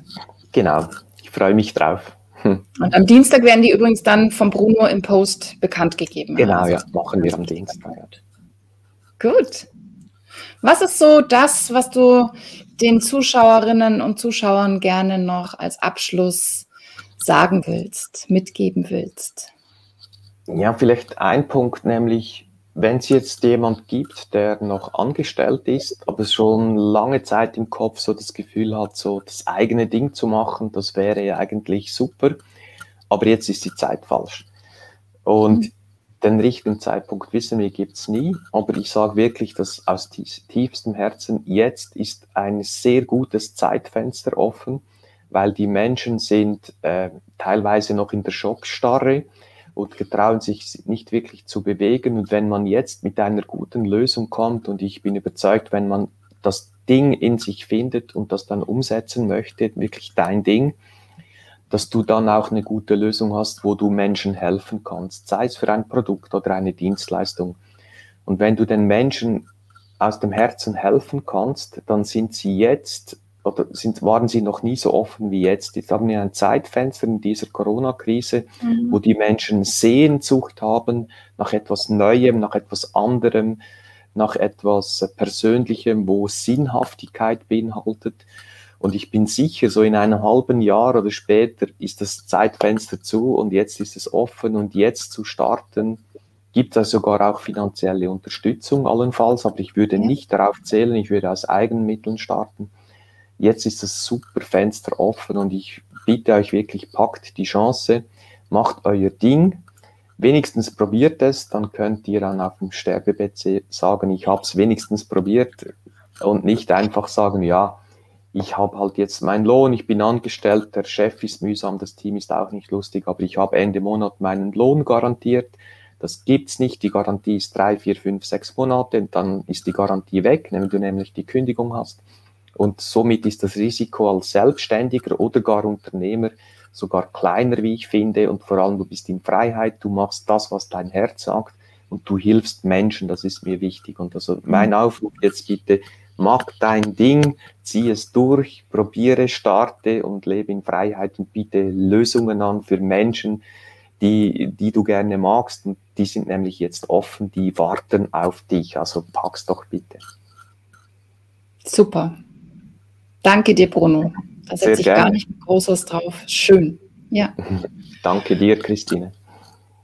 A: Genau, ich freue mich drauf.
B: Hm. Und am Dienstag werden die übrigens dann vom Bruno im Post bekannt gegeben.
A: Genau, also. ja, machen wir am Dienstag.
B: Gut. Was ist so das, was du den Zuschauerinnen und Zuschauern gerne noch als Abschluss sagen willst, mitgeben willst?
A: Ja, vielleicht ein Punkt, nämlich wenn es jetzt jemand gibt, der noch angestellt ist, aber schon lange Zeit im Kopf so das Gefühl hat, so das eigene Ding zu machen, das wäre ja eigentlich super, aber jetzt ist die Zeit falsch. Und mhm. den richtigen Zeitpunkt wissen wir, gibt es nie, aber ich sage wirklich, dass aus tiefstem Herzen, jetzt ist ein sehr gutes Zeitfenster offen, weil die Menschen sind äh, teilweise noch in der Schockstarre, und getrauen sich nicht wirklich zu bewegen. Und wenn man jetzt mit einer guten Lösung kommt, und ich bin überzeugt, wenn man das Ding in sich findet und das dann umsetzen möchte, wirklich dein Ding, dass du dann auch eine gute Lösung hast, wo du Menschen helfen kannst, sei es für ein Produkt oder eine Dienstleistung. Und wenn du den Menschen aus dem Herzen helfen kannst, dann sind sie jetzt oder sind, waren sie noch nie so offen wie jetzt. Jetzt haben wir ein Zeitfenster in dieser Corona-Krise, mhm. wo die Menschen Sehnsucht haben nach etwas Neuem, nach etwas anderem, nach etwas Persönlichem, wo Sinnhaftigkeit beinhaltet. Und ich bin sicher, so in einem halben Jahr oder später ist das Zeitfenster zu und jetzt ist es offen und jetzt zu starten, gibt es sogar auch finanzielle Unterstützung allenfalls, aber ich würde nicht darauf zählen, ich würde aus eigenen Mitteln starten. Jetzt ist das super Fenster offen und ich bitte euch wirklich, packt die Chance, macht euer Ding, wenigstens probiert es, dann könnt ihr dann auf dem Sterbebett sagen, ich habe es wenigstens probiert und nicht einfach sagen, ja, ich habe halt jetzt meinen Lohn, ich bin angestellt, der Chef ist mühsam, das Team ist auch nicht lustig, aber ich habe Ende Monat meinen Lohn garantiert. Das gibt's nicht. Die Garantie ist drei, vier, fünf, sechs Monate. Dann ist die Garantie weg, wenn du nämlich die Kündigung hast. Und somit ist das Risiko als Selbstständiger oder gar Unternehmer sogar kleiner, wie ich finde. Und vor allem, du bist in Freiheit, du machst das, was dein Herz sagt und du hilfst Menschen. Das ist mir wichtig. Und also mein mhm. Aufruf jetzt bitte, mach dein Ding, zieh es durch, probiere, starte und lebe in Freiheit und biete Lösungen an für Menschen, die, die du gerne magst. Und die sind nämlich jetzt offen, die warten auf dich. Also pack's doch bitte.
B: Super. Danke dir, Bruno. Da setze ich gar nicht Großes drauf. Schön. Ja.
A: Danke dir, Christine.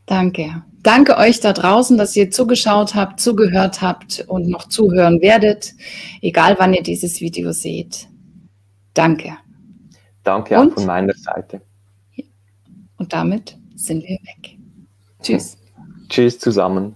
B: Danke. Danke euch da draußen, dass ihr zugeschaut habt, zugehört habt und noch zuhören werdet, egal wann ihr dieses Video seht. Danke.
A: Danke und, auch von meiner Seite.
B: Und damit sind wir weg. Tschüss.
A: Tschüss zusammen.